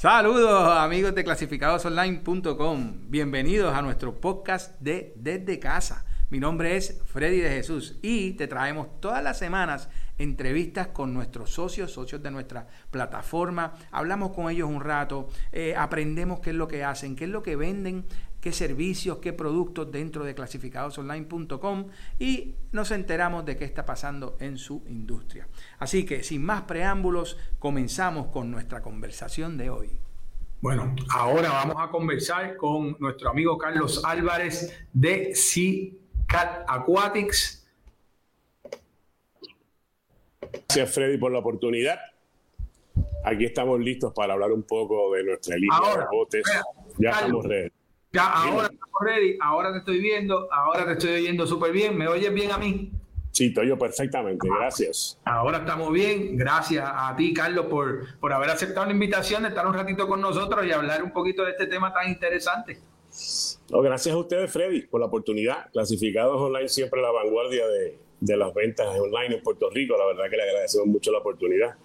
Saludos amigos de clasificadosonline.com. Bienvenidos a nuestro podcast de Desde Casa. Mi nombre es Freddy de Jesús y te traemos todas las semanas entrevistas con nuestros socios, socios de nuestra plataforma. Hablamos con ellos un rato, eh, aprendemos qué es lo que hacen, qué es lo que venden, qué servicios, qué productos dentro de clasificadosonline.com y nos enteramos de qué está pasando en su industria. Así que sin más preámbulos, comenzamos con nuestra conversación de hoy. Bueno, ahora vamos a conversar con nuestro amigo Carlos Álvarez de Sea Cat Aquatics. Gracias Freddy por la oportunidad. Aquí estamos listos para hablar un poco de nuestra línea de botes. ya estamos ready. Ya, ahora estamos ready, ahora te estoy viendo, ahora te estoy oyendo súper bien. ¿Me oyes bien a mí? Sí, te oyo perfectamente, gracias. Ahora estamos bien, gracias a ti, Carlos, por, por haber aceptado la invitación de estar un ratito con nosotros y hablar un poquito de este tema tan interesante. gracias a ustedes, Freddy, por la oportunidad. Clasificados online siempre a la vanguardia de, de las ventas online en Puerto Rico. La verdad que le agradecemos mucho la oportunidad.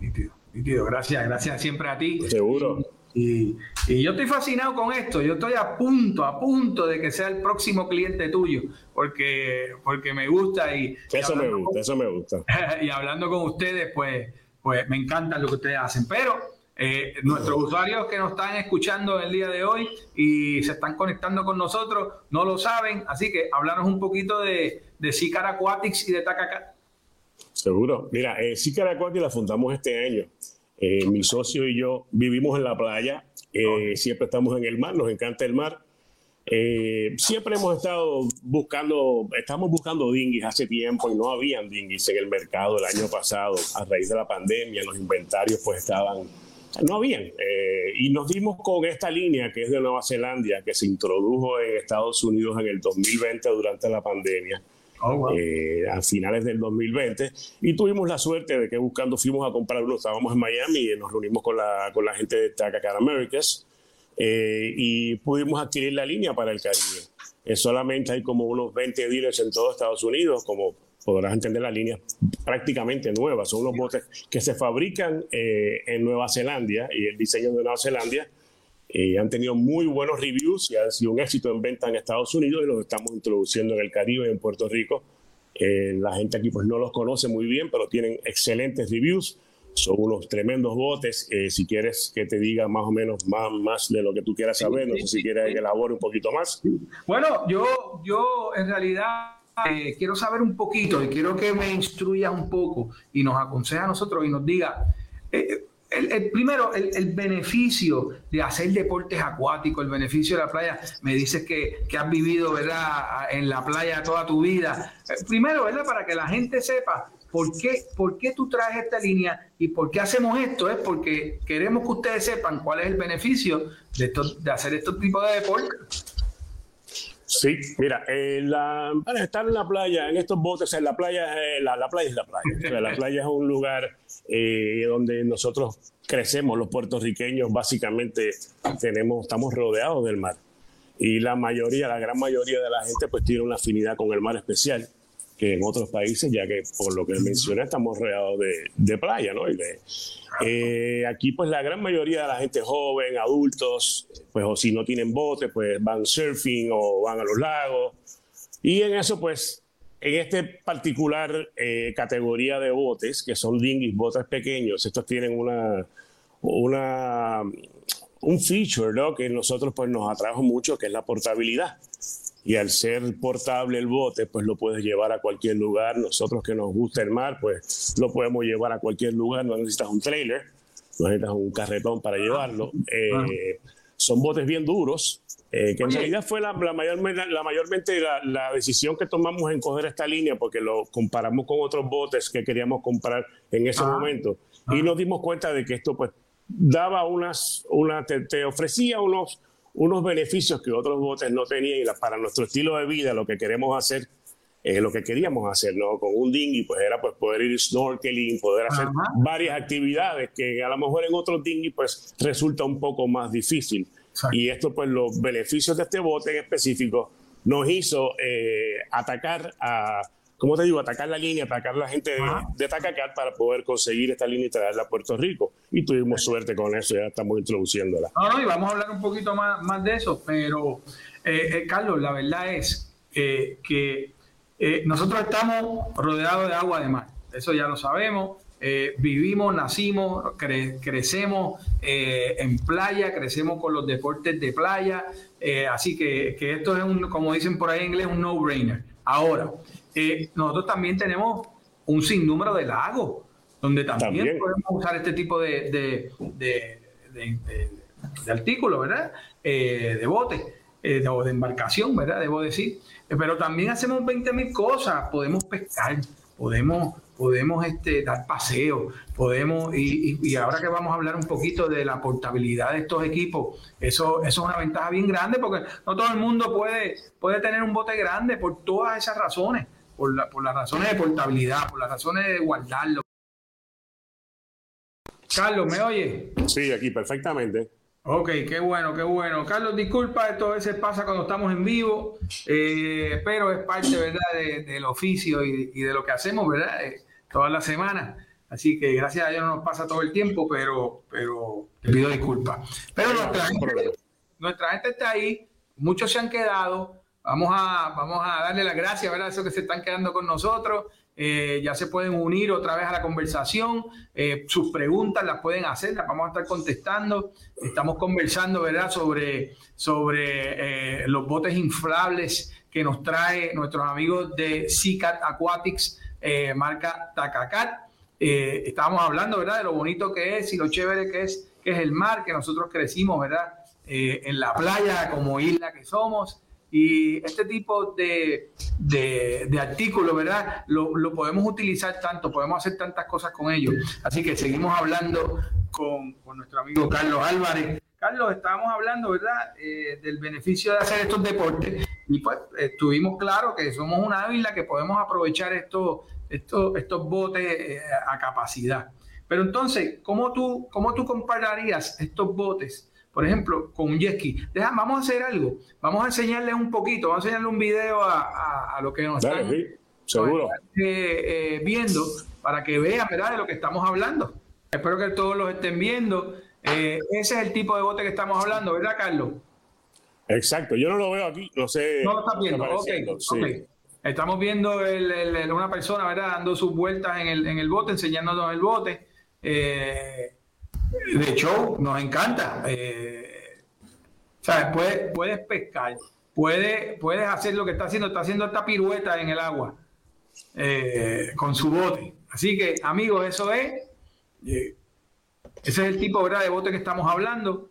Nítido, Gracias, gracias siempre a ti. Seguro. Y, yo estoy fascinado con esto. Yo estoy a punto, a punto de que sea el próximo cliente tuyo, porque, porque me gusta y. Eso me gusta, eso me gusta. y hablando con ustedes, pues, pues me encanta lo que ustedes hacen. Pero eh, nuestros usuarios que nos están escuchando el día de hoy y se están conectando con nosotros no lo saben, así que hablarnos un poquito de, de Sicar Aquatics y de Takaka. Seguro. Mira, eh, Sicar Aquatics la fundamos este año. Eh, mi socio y yo vivimos en la playa, eh, siempre estamos en el mar, nos encanta el mar. Eh, siempre hemos estado buscando, estamos buscando dinghies hace tiempo y no habían dinghies en el mercado el año pasado. A raíz de la pandemia, los inventarios pues estaban, no habían. y nos dimos con esta línea que es de Nueva Zelanda, que se introdujo en Estados Unidos en el 2020 durante la pandemia Oh, eh, a finales del 2020 y tuvimos la suerte de que buscando fuimos a comprar uno, estábamos en Miami y nos reunimos con la, con la gente de Tacacar Americas eh, y pudimos adquirir la línea para el Caribe. Eh, solamente hay como unos 20 dealers en todo Estados Unidos, como podrás entender la línea prácticamente nueva, son unos botes que se fabrican en Nueva Zelanda y el diseño de Nueva Zelanda eh, han tenido muy buenos reviews y han sido un éxito en venta en Estados Unidos y los estamos introduciendo en el Caribe y en Puerto Rico. Eh, la gente aquí pues no los conoce muy bien, pero tienen excelentes reviews. Son unos tremendos botes. Eh, si quieres que te diga más o menos más, más de lo que tú quieras saber, no sé si quieres que elabore un poquito más. Bueno, yo, yo en realidad quiero saber un poquito y quiero que me instruya un poco y nos aconseje a nosotros y nos diga el, primero, el, beneficio de hacer deportes acuáticos, el beneficio de la playa, me dices que, has vivido ¿verdad? en la playa toda tu vida. Eh, primero, ¿verdad? para que la gente sepa por qué, por qué tú traes esta línea y por qué hacemos esto, es porque queremos que ustedes sepan cuál es el beneficio de, de hacer estos tipos de deportes. Sí, mira, la, para estar en la playa, en estos botes, en la playa, eh, la, playa es la playa. la playa es un lugar eh, donde nosotros crecemos, los puertorriqueños básicamente tenemos, estamos rodeados del mar. Y la mayoría, la gran mayoría de la gente pues tiene una afinidad con el mar especial que en otros países, ya que por lo que mencioné estamos rodeados de, de playa, ¿no? Y eh, aquí pues la gran mayoría de la gente joven, adultos, pues o si no tienen bote, pues van surfing o van a los lagos. Y en eso pues, en este particular eh, categoría de botes, que son dinghies, botes pequeños, estos tienen una, una, un feature ¿no? que nosotros pues nos atrajo mucho, que es la portabilidad y al ser portable el bote, pues lo puedes llevar a cualquier lugar. Nosotros que nos gusta el mar, pues lo podemos llevar a cualquier lugar. No necesitas un trailer, no necesitas un carretón para llevarlo. Eh, son botes bien duros, eh, que en realidad fue la, mayor, la mayormente la, decisión que tomamos en coger esta línea, porque lo comparamos con otros botes que queríamos comprar en ese momento. Y nos dimos cuenta de que esto pues daba unas, una, te ofrecía unos unos beneficios que otros botes no tenían y para nuestro estilo de vida lo que queremos hacer lo que queríamos hacer, ¿no? Con un dinghy, pues era pues poder ir snorkeling, poder hacer varias actividades que a lo mejor en otros dinghy pues resulta un poco más difícil. Y esto pues los beneficios de este bote en específico nos hizo eh, atacar a, como te digo, atacar la línea, atacar la gente de, de para poder conseguir esta línea y traerla a Puerto Rico. Y tuvimos suerte con eso, ya estamos introduciéndola. No, no, y vamos a hablar un poquito más, más de eso, pero eh, eh, Carlos, la verdad es que nosotros estamos rodeados de agua de mar, eso ya lo sabemos. vivimos, nacimos, crecemos en playa, crecemos con los deportes de playa, así que, que, esto es un, como dicen por ahí en inglés, un no-brainer. Ahora, eh, nosotros también tenemos un sinnúmero de lagos donde también, podemos usar este tipo de, de, de, artículos, ¿verdad? Eh, de bote eh, o de embarcación, ¿verdad? Debo decir. pero también hacemos 20.000 cosas. Podemos pescar, podemos podemos este, dar paseo, podemos, y, ahora que vamos a hablar un poquito de la portabilidad de estos equipos, eso, eso es una ventaja bien grande porque no todo el mundo puede, puede tener un bote grande por todas esas razones por, la, por las razones de portabilidad, por las razones de guardarlo. Carlos, ¿me oye? Sí, aquí perfectamente. Ok, qué bueno, qué bueno. Carlos, disculpa, esto a veces pasa cuando estamos en vivo, eh, pero es parte, ¿verdad?, del oficio y, de lo que hacemos, ¿verdad?, eh, todas las semanas. Así que gracias a Dios no nos pasa todo el tiempo, pero, pero te pido disculpas. Pero nuestra nuestra gente está ahí, muchos se han quedado, Vamos a, vamos a darle las gracias ¿verdad? a esos que se están quedando con nosotros. Eh, ya se pueden unir otra vez a la conversación. Eh, sus preguntas las pueden hacer, las vamos a estar contestando. Estamos conversando ¿verdad? sobre, sobre eh, los botes inflables que nos trae nuestros amigos de Seacat Aquatics, marca Tacacat. estábamos hablando ¿verdad? de lo bonito que es y lo chévere que es, que es el mar, que nosotros crecimos ¿verdad? en la playa como isla que somos. Y este tipo de, de, artículos, ¿verdad? Lo, podemos utilizar tanto, podemos hacer tantas cosas con ellos. Así que seguimos hablando con, nuestro amigo Carlos Álvarez. Carlos, estábamos hablando, ¿verdad?, eh, del beneficio de hacer estos deportes y pues estuvimos claros que somos una isla que podemos aprovechar estos, estos, estos botes eh, a capacidad. Pero entonces, ¿cómo tú, ¿cómo tú compararías estos botes por ejemplo, con un jet ski. Deja, vamos a hacer algo. Vamos a enseñarles un poquito, vamos a enseñarle un video a, a, lo que nos están, seguro. Eh, eh, viendo para que vean ¿verdad? de lo que estamos hablando. Espero que todos los estén viendo. Eh, ese es el tipo de bote que estamos hablando, ¿verdad, Carlos? Exacto, yo no lo veo aquí, no sé. No lo estás viendo, ok. Estamos viendo una persona, ¿verdad?, dando sus vueltas en el, en el bote, enseñándonos el bote. Eh, de hecho, nos encanta. Eh, ¿sabes? Puedes, puedes pescar, puedes, puedes hacer lo que está haciendo, está haciendo esta pirueta en el agua eh, con su bote. Así que, amigos, eso es. Eh, ese es el tipo ¿verdad? de bote que estamos hablando.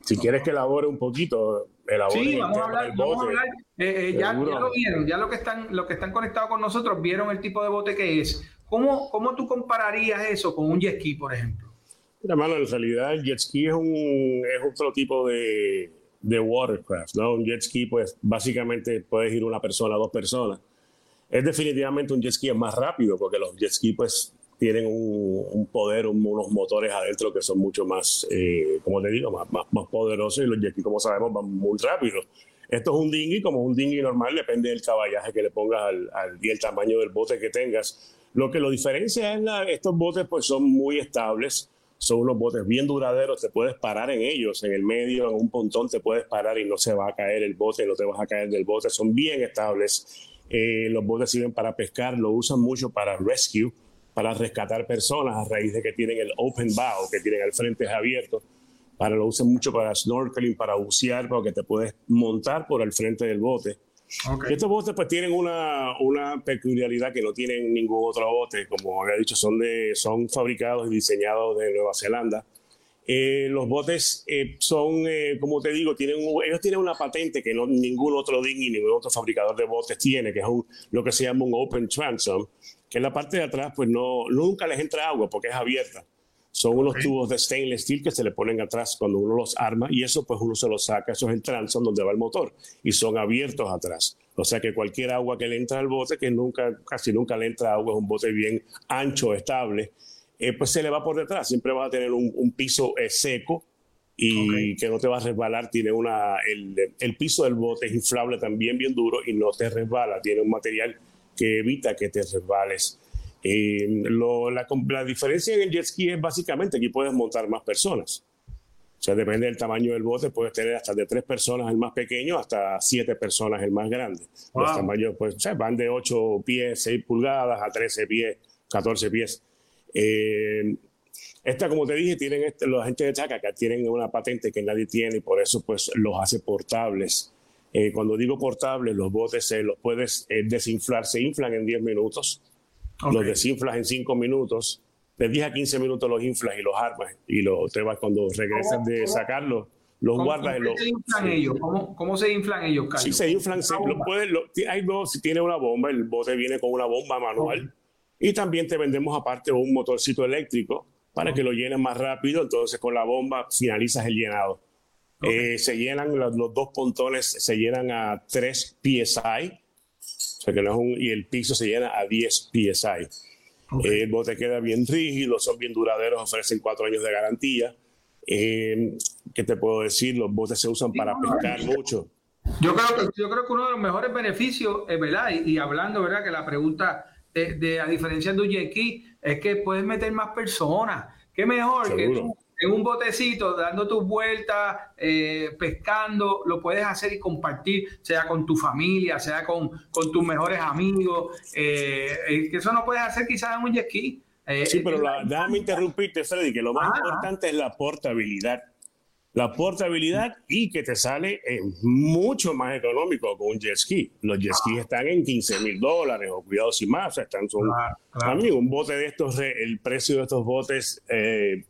Si quieres que elabore un poquito, elabore sí, vamos a hablar, vamos a hablar. ya, lo vieron, ya lo que están, los que están conectados con nosotros vieron el tipo de bote que es. ¿Cómo, ¿Cómo tú compararías eso con un jet ski, por ejemplo? Mira, mano, en realidad el jet ski es, un, es otro tipo de, de watercraft, ¿no? Un jet ski, pues básicamente puedes ir una persona, dos personas. Es definitivamente un jet ski es más rápido porque los jet ski, pues tienen un, poder, unos motores adentro que son mucho más, eh, como te digo, más, más, más, poderosos y los jet ski, como sabemos, van muy rápido. Esto es un dinghy, como un dinghy normal, depende del caballaje que le pongas al, al, y el tamaño del bote que tengas. Lo que lo diferencia es que estos botes pues son muy estables, son unos botes bien duraderos, te puedes parar en ellos, en el medio, en un pontón te puedes parar y no se va a caer el bote, no te vas a caer del bote, son bien estables. Eh, los botes sirven para pescar, lo usan mucho para rescue, para rescatar personas a raíz de que tienen el open bow, que tienen el frente abierto. Para lo usan mucho para snorkeling, para bucear, porque te puedes montar por el frente del bote estos botes pues tienen una, una, peculiaridad que no tienen ningún otro bote, como había dicho, son, de, son fabricados y diseñados de Nueva Zelanda. Eh, los botes eh, son, eh, como te digo, tienen ellos tienen una patente que no, ningún otro DIN ningún otro fabricador de botes tiene, que es lo que se llama un open transom, que en la parte de atrás pues no, nunca les entra agua porque es abierta. Son unos tubos de stainless steel que se le ponen atrás cuando uno los arma y eso pues uno se los saca, eso es el transom donde va el motor y son abiertos atrás. O sea que cualquier agua que le entra al bote, que nunca, casi nunca le entra agua, es un bote bien ancho, estable, eh, pues se le va por detrás. Siempre va a tener un, piso eh, seco y que no te va a resbalar. Tiene una, el, piso del bote es inflable también bien duro y no te resbala. Tiene un material que evita que te resbales. Eh, la, la, diferencia en el jet ski es básicamente que puedes montar más personas. O sea, depende del tamaño del bote, puedes tener hasta de tres personas el más pequeño hasta siete personas el más grande. Los tamaños pues, van de 8 pies, 6 pulgadas a 13 pies, 14 pies. Eh, esta, como te dije, tienen este, los agentes de Chacaca tienen una patente que nadie tiene y por eso pues los hace portables. Eh, cuando digo portables, los botes se los puedes eh, desinflar, se inflan en 10 minutos, los desinflas en 5 minutos, de 10 a 15 minutos los inflas y los armas y lo, te vas cuando regresas de sacarlos los guardas. ¿Cómo, se inflan ellos? ¿Cómo, se inflan ellos, Carlos? Sí, se inflan. lo puedes, hay dos, si tiene una bomba, el bote viene con una bomba manual. Y también te vendemos aparte un motorcito eléctrico para que lo llenes más rápido. Entonces con la bomba finalizas el llenado. Eh, se llenan los, dos pontones, se llenan a 3 psi, sea que no es un, y el piso se llena a 10 psi. Eh, el bote queda bien rígido, son bien duraderos, ofrecen cuatro años de garantía. Eh, ¿Qué te puedo decir? Los botes se usan para pescar mucho. Yo creo, que, yo creo que uno de los mejores beneficios, ¿verdad? Y, hablando, ¿verdad? Que la pregunta de, a diferencia de un jet es que puedes meter más personas. ¿Qué mejor que en un botecito, dando tus vueltas, eh, pescando, lo puedes hacer y compartir, sea con tu familia, sea con, con tus mejores amigos, eh, eh, que eso no puedes hacer quizás en un jet ski. sí, pero déjame interrumpirte, Freddy, que lo más importante es la portabilidad la portabilidad y que te sale mucho más económico con un jet ski. Los jet skis están en 15 mil dólares o cuidado sin más. O sea, están son, A mí un bote de estos, el precio de estos botes eh,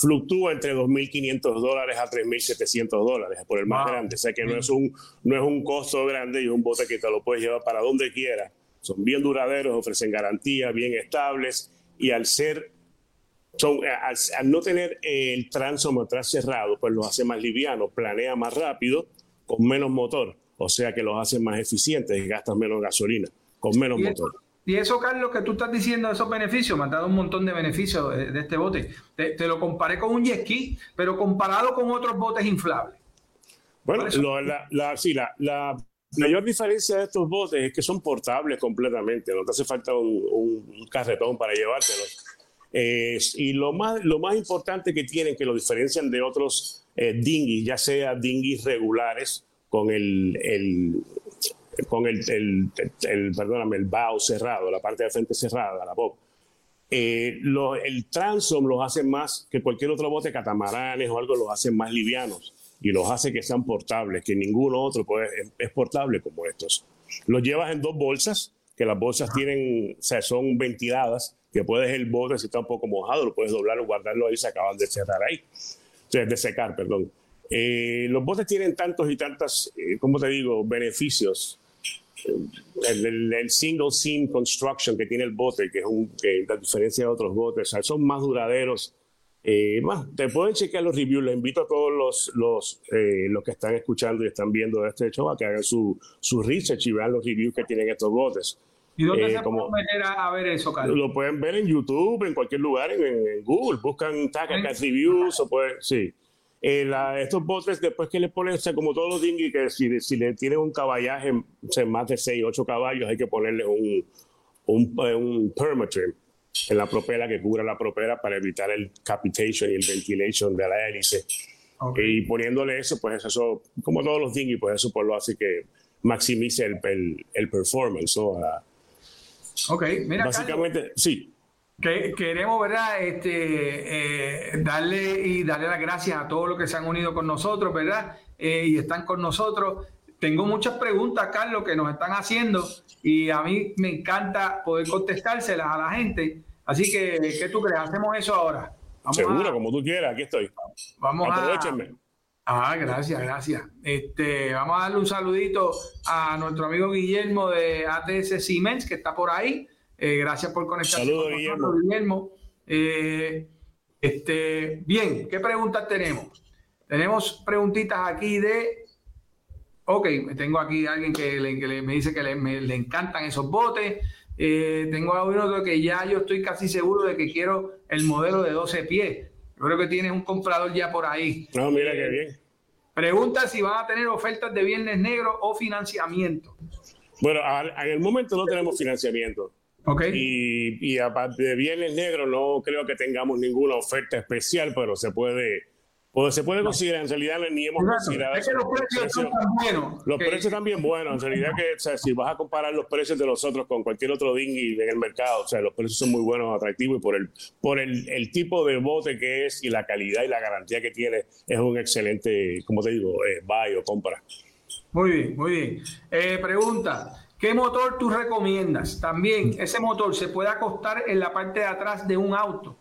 fluctúa entre 2.500 dólares a 3.700 dólares por el más grande. O sea que no es, un, no es un costo grande y es un bote que te lo puedes llevar para donde quieras. Son bien duraderos, ofrecen garantías bien estables y al ser son, eh, al, no tener el tránsito atrás cerrado, pues los hace más livianos, planea más rápido, con menos motor, o sea que los hace más eficientes y gastan menos gasolina, con menos motor. y eso, Carlos, que tú estás diciendo, esos beneficios, me han dado un montón de beneficios de, este bote. Te, lo comparé con un jet ski, pero comparado con otros botes inflables. Bueno, la, la, sí, la, la mayor diferencia de estos botes es que son portables completamente, no te hace falta un, un carretón para llevártelos y lo más, lo más importante que tienen, que lo diferencian de otros eh, dinghies, ya sea dinghies regulares con el, el con el, el, el, perdóname, el bow cerrado, la parte de frente cerrada, la bob. Eh, el transom los hace más que cualquier otro bote, catamaranes o algo, los hace más livianos y los hace que sean portables, que ninguno otro puede, es, portable como estos. Los llevas en dos bolsas, que las bolsas tienen, o sea, son ventiladas que puedes el bote, si está un poco mojado, lo puedes doblar o guardarlo ahí, se acaban de cerrar ahí, de secar, perdón. Eh, los botes tienen tantos y tantas, eh, como te digo, beneficios. El, single seam construction que tiene el bote, que es un, que la diferencia de otros botes, son más duraderos. Eh, más, te pueden chequear los reviews. Les invito a todos los, los, los que están escuchando y están viendo este show a que hagan su, su research y vean los reviews que tienen estos botes. ¿Y dónde eh, se puede meter a, ver eso, Carlos? Lo pueden ver en YouTube, en cualquier lugar, en, Google. Buscan Takakat Reviews o pueden, sí. Eh, estos botes, después que le ponen, o sea, como todos los dinghy, que si, si le tienen un caballaje, o sea, más de 6, 8 caballos, hay que ponerle un, un, un permatrim en la propela que cubra la propela para evitar el capitation y el ventilation de la hélice. Y poniéndole eso, pues eso, como todos los dinghy, pues eso pues lo hace que maximice el, el, el performance, ¿no? Ok, mira. Básicamente, sí. Que, queremos, ¿verdad? Este, eh, darle y darle las gracias a todos los que se han unido con nosotros, ¿verdad? Eh, y están con nosotros. Tengo muchas preguntas, Carlos, que nos están haciendo y a mí me encanta poder contestárselas a la gente. Así que, ¿qué tú crees? Hacemos eso ahora. Seguro, como tú quieras, aquí estoy. Vamos Aprovechenme. Ah, gracias, gracias. Este, vamos a darle un saludito a nuestro amigo Guillermo de ATS Siemens, que está por ahí. Eh, gracias por conectarse Saludos, con Guillermo. Guillermo. Eh, este, bien, ¿qué preguntas tenemos? Tenemos preguntitas aquí de. Ok, tengo aquí a alguien que, me dice que le, le, encantan esos botes. Eh, tengo a uno que ya yo estoy casi seguro de que quiero el modelo de 12 pies. Yo creo que tienes un comprador ya por ahí. No, mira qué bien. Pregunta si van a tener ofertas de viernes negro o financiamiento. Bueno, en el momento no tenemos financiamiento. Okay. Y, y aparte de viernes negro, no creo que tengamos ninguna oferta especial, pero se puede pues se puede considerar, en realidad ni hemos considerado. Es que los precios, están tan buenos. Los precios están bien buenos. En realidad, que si vas a comparar los precios de los otros con cualquier otro dinghy en el mercado, o sea, los precios son muy buenos, atractivos y por el por el, el tipo de bote que es y la calidad y la garantía que tiene, es un excelente, como te digo, eh, buy o compra. Muy bien, muy bien. Eh, pregunta. ¿Qué motor tú recomiendas? También, ese motor se puede acostar en la parte de atrás de un auto.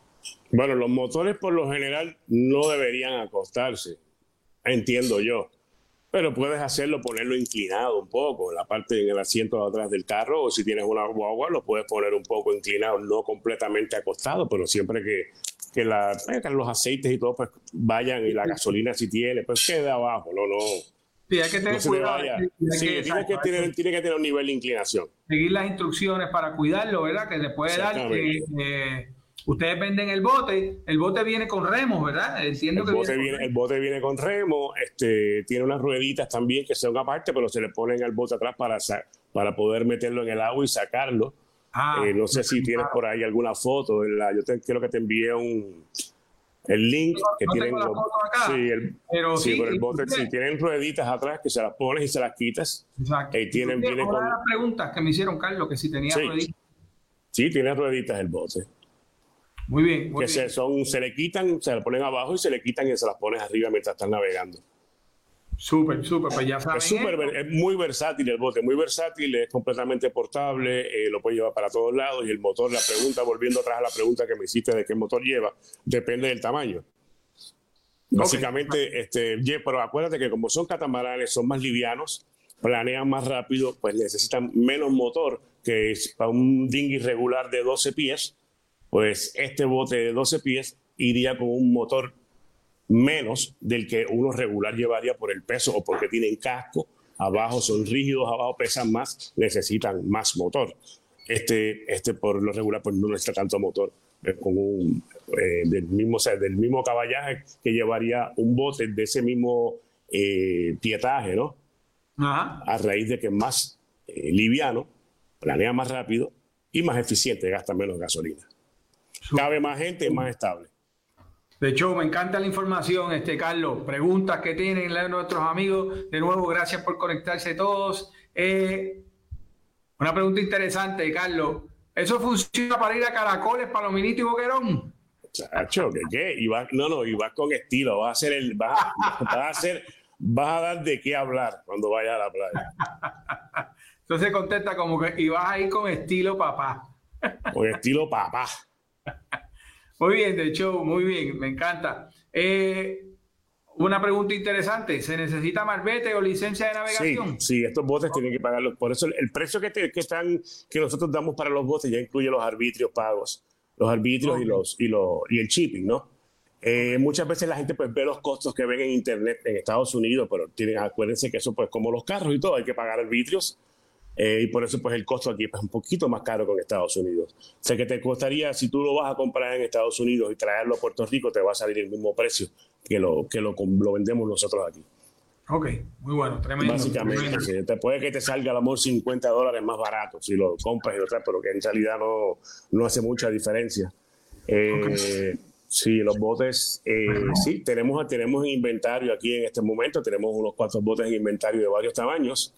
Bueno, los motores por lo general no deberían acostarse, entiendo yo. Pero puedes hacerlo, ponerlo inclinado un poco, en la parte, en el asiento de atrás del carro, o si tienes una guagua, lo puedes poner un poco inclinado, no completamente acostado, pero siempre que, que, la, eh, los aceites y todo pues vayan y la gasolina si tiene, pues quede abajo, no, no. Sí, hay que tener cuidado. Sí, tiene, que tener, tiene que tener un nivel de inclinación. Seguir las instrucciones para cuidarlo, ¿verdad? Que se puede dar. Eh, Ustedes venden el bote, el bote viene con remos, ¿verdad? Entiendo el, que bote viene, el bote viene con remo, este, tiene unas rueditas también que son aparte, pero se le ponen al bote atrás para, para poder meterlo en el agua y sacarlo. Ah, eh, no sé si tienes por ahí alguna foto. La, yo te, quiero que te envíe un, el link que tienen. sí, el, pero sí, el bote, sí, tienen rueditas atrás que se las pones y se las quitas. Exacto. Eh, tienen, viene con... las preguntas que me hicieron, Carlos, que si tenía rueditas. Sí, tiene rueditas el bote. Muy bien. que Se, son, se le quitan, se le ponen abajo y se le quitan y se las pones arriba mientras están navegando. Súper, súper, pues ya saben. Es, super, es muy versátil el bote, muy versátil, es completamente portable, eh, lo puede llevar para todos lados y el motor, la pregunta, volviendo atrás a la pregunta que me hiciste de qué motor lleva, depende del tamaño. Básicamente, este, pero acuérdate que como son catamaranes, son más livianos, planean más rápido, pues necesitan menos motor que para un dinghy regular de 12 pies pues este bote de 12 pies iría con un motor menos del que uno regular llevaría por el peso o porque tienen casco, abajo son rígidos, abajo pesan más, necesitan más motor. Este, este por lo regular pues no necesita tanto motor, es como un, eh, del, mismo, o sea, del mismo caballaje que llevaría un bote de ese mismo eh, pietaje, ¿no? A raíz de que es más eh, liviano, planea más rápido y más eficiente, gasta menos gasolina. Cabe más gente, más estable. De hecho, me encanta la información, este Carlos. Preguntas que tienen nuestros amigos. De nuevo, gracias por conectarse todos. Eh, una pregunta interesante, Carlos. ¿Eso funciona para ir a Caracoles, Palominito y Boquerón? Chacho, ¿qué qué? Y no, no, y vas con estilo. Vas a hacer el, vas, a hacer, vas a dar de qué hablar cuando vayas a la playa. Entonces contesta como que y vas a ir con estilo papá. Con estilo papá. Muy bien, de hecho, muy bien, me encanta. Eh, una pregunta interesante, ¿se necesita marbete o licencia de navegación? Sí, sí estos botes tienen que pagarlo. Por eso el, precio que, están, que nosotros damos para los botes ya incluye los arbitrios pagos, los arbitrios y, los, y, los, y el shipping, ¿no? Eh, muchas veces la gente pues ve los costos que ven en internet en Estados Unidos, pero tienen, acuérdense que eso pues como los carros y todo, hay que pagar arbitrios eh, y por eso pues el costo aquí es un poquito más caro que en Estados Unidos. O sea que te costaría, si tú lo vas a comprar en Estados Unidos y traerlo a Puerto Rico, te va a salir el mismo precio que lo, que lo, vendemos nosotros aquí. Ok, muy bueno, tremendo. Básicamente, te puede que te salga a lo mejor 50 dólares más barato si lo compras y lo traes, pero que en realidad no, no hace mucha diferencia. Eh, Sí, los botes, eh, sí, tenemos, tenemos inventario aquí en este momento, tenemos unos cuatro botes en inventario de varios tamaños.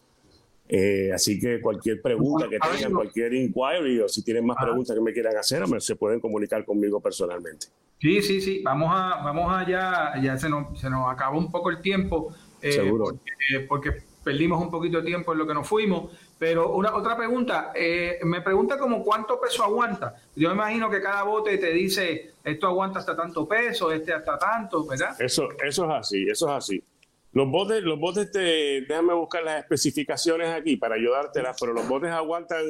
Eh, así que cualquier pregunta que tengan, cualquier inquiry o si tienen más preguntas que me quieran hacer, se pueden comunicar conmigo personalmente. Sí, sí, sí. Vamos a, vamos allá. Ya se nos, se nos acabó un poco el tiempo. Eh, Seguro. Porque, perdimos un poquito de tiempo en lo que nos fuimos. Pero una otra pregunta, eh, me pregunta como cuánto peso aguanta. Yo me imagino que cada bote te dice esto aguanta hasta tanto peso, este hasta tanto, ¿verdad? Eso, eso es así, eso es así. Los botes, los botes te, déjame buscar las especificaciones aquí para ayudártelas, pero los botes aguantan,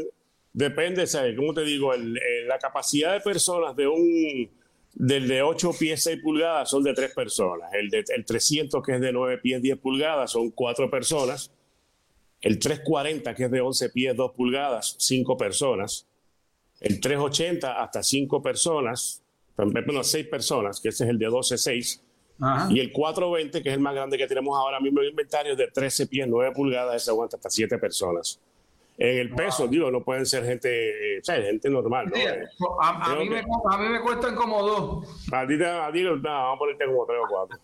depende, ¿sabes? ¿Cómo te digo? la capacidad de personas de un, del de 8 pies 6 pulgadas son de 3 personas. El, de, el 300 que es de 9 pies 10 pulgadas son 4 personas. El 340 que es de 11 pies 2 pulgadas, 5 personas. El 380 hasta 5 personas. bueno, seis personas, que ese es el de 12-6. Y el 420, que es el más grande que tenemos ahora mismo en inventario, de 13 pies, 9 pulgadas, ese aguanta hasta 7 personas. En el peso, digo, no pueden ser gente, o sea, gente normal. ¿no? Eh, a, mí me, a, mí me, cuestan como dos. A ti, a ti no, vamos a ponerte como tres o cuatro.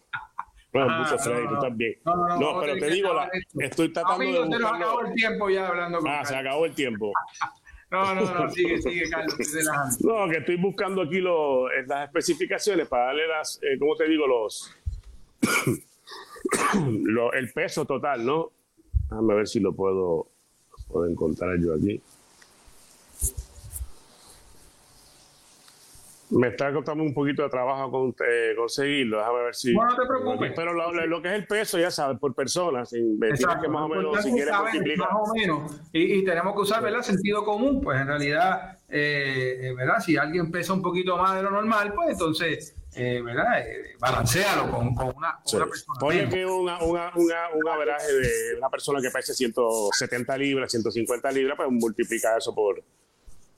Bueno, ah, mucho Freddy, tú también. No, no, no pero te digo, la, estoy tratando Amigo, de. Buscarlo. Se acabó el tiempo ya hablando con Ah, se acabó el tiempo. no, no, no, sigue, sigue, Carlos. No, que estoy buscando aquí lo, las especificaciones para darle las, eh, ¿cómo te digo? Los. lo, el peso total, ¿no? Déjame ver si lo puedo, puedo encontrar yo aquí. Me está costando un poquito de trabajo con, eh, conseguirlo. Déjame ver si. No, te preocupes. Pero lo, que es el peso, ya sabes, por persona. Sin, que más o menos, si quieres multiplicar. Más o menos. Y, tenemos que usar, ¿verdad? Sentido común. Pues en realidad, eh, ¿verdad? Si alguien pesa un poquito más de lo normal, pues entonces. Eh, ¿verdad? Eh, balancealo con, con, una, con una, persona. Ponle que una, una, una, un averaje de una persona que pese 170 libras, 150 libras, pues multiplica eso por,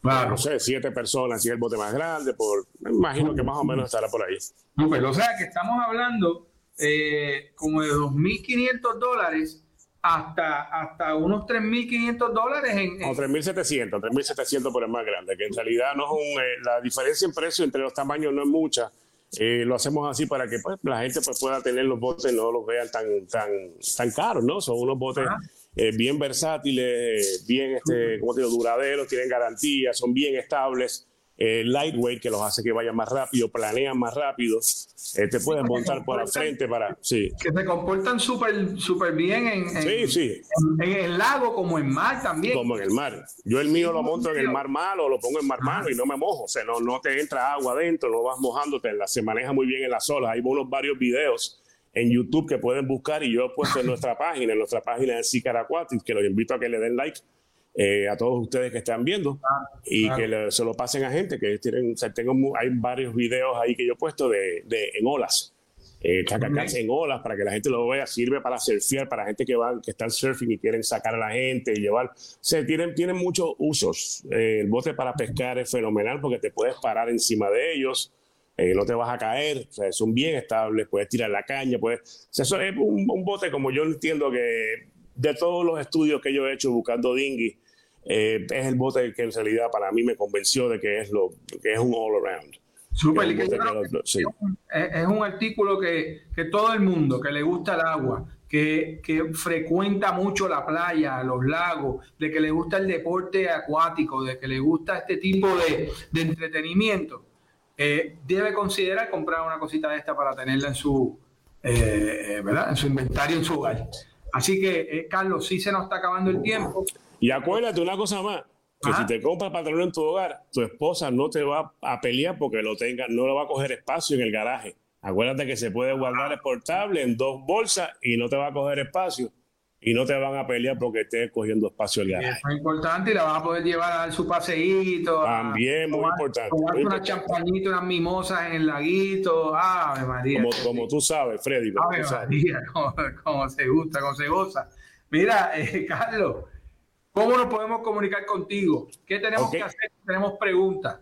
Claro. No sé, siete personas y el bote más grande, por, me imagino que más o menos estará por ahí. Pues, o sea que estamos hablando eh, como de 2.500 dólares hasta, hasta unos 3.500 dólares en... en... 3.700, 3.700 por el más grande, que en realidad no es un, eh, la diferencia en precio entre los tamaños no es mucha. Eh, lo hacemos así para que pues, la gente pues, pueda tener los botes, no los vean tan, tan, tan caros, ¿no? Son unos botes... Eh, bien versátiles, bien, este, como te digo, duraderos, tienen garantía, son bien estables. Eh, lightweight que los hace que vayan más rápido, planean más rápido, eh, te pueden montar por la frente para... Sí. Que se comportan súper super bien en, en, el lago como en mar también. Como en el mar. Yo el mío lo monto en el mar malo, lo pongo en mar malo y no me mojo, o sea, no, no te entra agua adentro, no vas mojándote, se maneja muy bien en las olas. Hay unos varios videos en YouTube que pueden buscar y yo he puesto en nuestra página, en nuestra página de Sicar Aquatics, que los invito a que le den like eh, a todos ustedes que están viendo y que se lo pasen a gente que tienen, o sea, tengo, hay varios videos ahí que yo he puesto de, de en olas. Eh, en olas para que la gente lo vea, sirve para surfear, para gente que va, que están surfing y quieren sacar a la gente y llevar. O sea, tienen, tienen muchos usos. Eh, el bote para pescar es fenomenal porque te puedes parar encima de ellos. Eh, no te vas a caer, o sea, son bien estables, puedes tirar la caña, puedes... O sea, eso es un, bote como yo entiendo que de todos los estudios que yo he hecho buscando dinghy, eh, es el bote que en realidad para mí me convenció de que es, lo, que es un all-around. es, un artículo que, que, todo el mundo que le gusta el agua, que, que, frecuenta mucho la playa, los lagos, de que le gusta el deporte acuático, de que le gusta este tipo de, de entretenimiento, eh, debe considerar comprar una cosita de esta para tenerla en su, eh, ¿verdad? en su inventario, en su hogar. Así que, eh, Carlos, sí se nos está acabando el tiempo. Y acuérdate una cosa más, que si te compras para tenerlo en tu hogar, tu esposa no te va a pelear porque lo tenga, no lo va a coger espacio en el garaje. Acuérdate que se puede guardar el portable en dos bolsas y no te va a coger espacio y no te van a pelear porque estés cogiendo espacio el garaje. es importante y la vas a poder llevar a dar su paseíto. También, muy importante. Tomar unas champañitas, unas mimosas en el laguito. Ave María. Como, tú sabes, Freddy. Ave María, como, se gusta, como se goza. Mira, eh, Carlos, ¿cómo nos podemos comunicar contigo? ¿Qué tenemos que hacer? Tenemos preguntas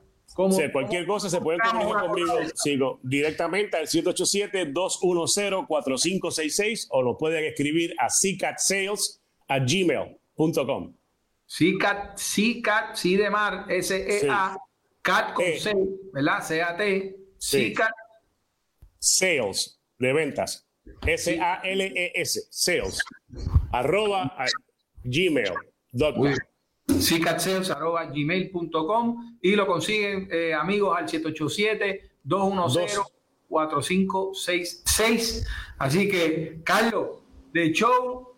cualquier cosa se pueden comunicar conmigo sigo, directamente al 787-210-4566 o lo pueden escribir a ccatsales a gmail.com. CCAT, CCAT, C de mar, S-E-A, CAT con e. C, ¿verdad? C-A-T, CCAT. Sales, de ventas. S-A-L-E-S, sales, arroba gmail.com gmail.com y lo consiguen eh, amigos al 787-210-4566. Así que, Carlos, de show,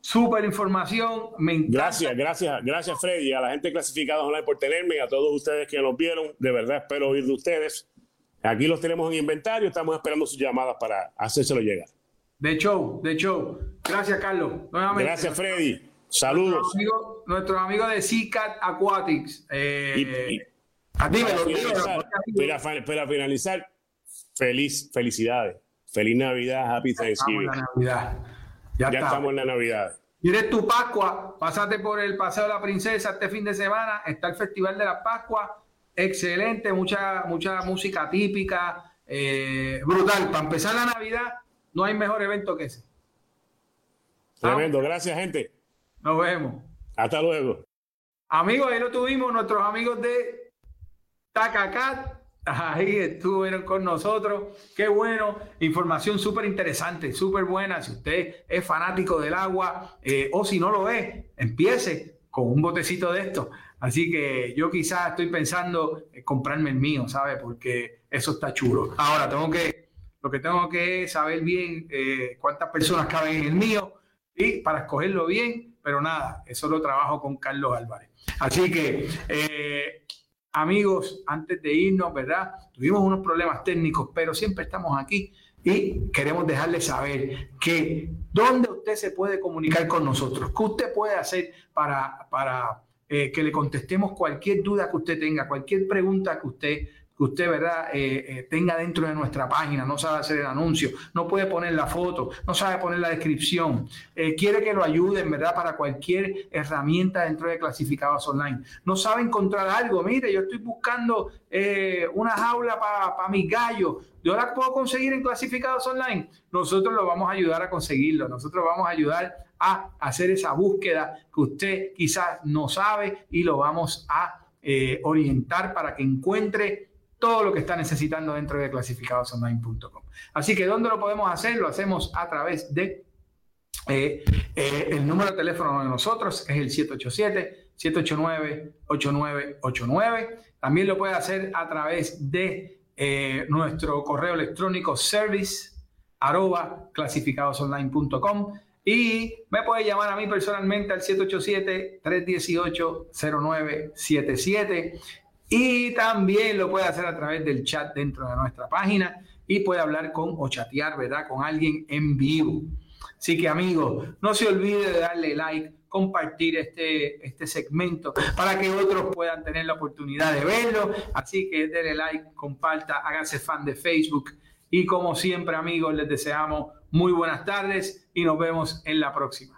súper información. Me Gracias, gracias, gracias, Freddy, a la gente clasificada online por tenerme y a todos ustedes que nos vieron. De verdad, espero oír de ustedes. Aquí los tenemos en inventario, estamos esperando sus llamadas para hacérselo llegar. De show, de show. Gracias, Carlos. Gracias, Freddy. Saludos. Nuestro amigo, de Seacat Aquatics. Eh, para, finalizar, feliz, felicidades. Feliz Navidad, Happy Thanksgiving. Ya, estamos en la Navidad. ¿Quieres tu Pascua? Pásate por el Paseo de la Princesa este fin de semana. Está el Festival de la Pascua. excelente, mucha, mucha música típica, eh, brutal. Para empezar la Navidad, no hay mejor evento que ese. Tremendo, gracias gente. Nos vemos. Hasta luego. Amigos, ahí lo tuvimos, nuestros amigos de Tacacat. Ahí estuvieron con nosotros. Qué bueno. Información súper interesante, súper buena. Si usted es fanático del agua eh, o si no lo es, empiece con un botecito de esto. Así que yo quizás estoy pensando en comprarme el mío, ¿sabe? Porque eso está chulo. Ahora tengo que, lo que tengo que saber bien eh, cuántas personas caben en el mío y para escogerlo bien, pero nada, eso lo trabajo con Carlos Álvarez. Así que, eh, amigos, antes de irnos, ¿verdad? Tuvimos unos problemas técnicos, pero siempre estamos aquí y queremos dejarles saber que dónde usted se puede comunicar con nosotros, qué usted puede hacer para, para eh, que le contestemos cualquier duda que usted tenga, cualquier pregunta que usted que usted, ¿verdad?, eh, eh, tenga dentro de nuestra página, no sabe hacer el anuncio, no puede poner la foto, no sabe poner la descripción, eh, quiere que lo ayuden, ¿verdad?, para cualquier herramienta dentro de clasificados online. No sabe encontrar algo, mire, yo estoy buscando una jaula para mis gallos, yo la puedo conseguir en clasificados online. Nosotros lo vamos a ayudar a conseguirlo, nosotros vamos a ayudar a hacer esa búsqueda que usted quizás no sabe y lo vamos a orientar para que encuentre todo lo que está necesitando dentro de clasificadosonline.com. Así que, ¿dónde lo podemos hacer? Lo hacemos a través de eh, eh, el número de teléfono de nosotros, es el 787-789-8989. También lo puede hacer a través de eh, nuestro correo electrónico service arroba clasificadosonline.com y me puede llamar a mí personalmente al 787-318-0977 y también lo puede hacer a través del chat dentro de nuestra página y puede hablar con o chatear, ¿verdad? Con alguien en vivo. Así que amigos, no se olvide de darle like, compartir este, este segmento para que otros puedan tener la oportunidad de verlo. Así que denle like, comparta, hágase fan de Facebook. Y como siempre amigos, les deseamos muy buenas tardes y nos vemos en la próxima.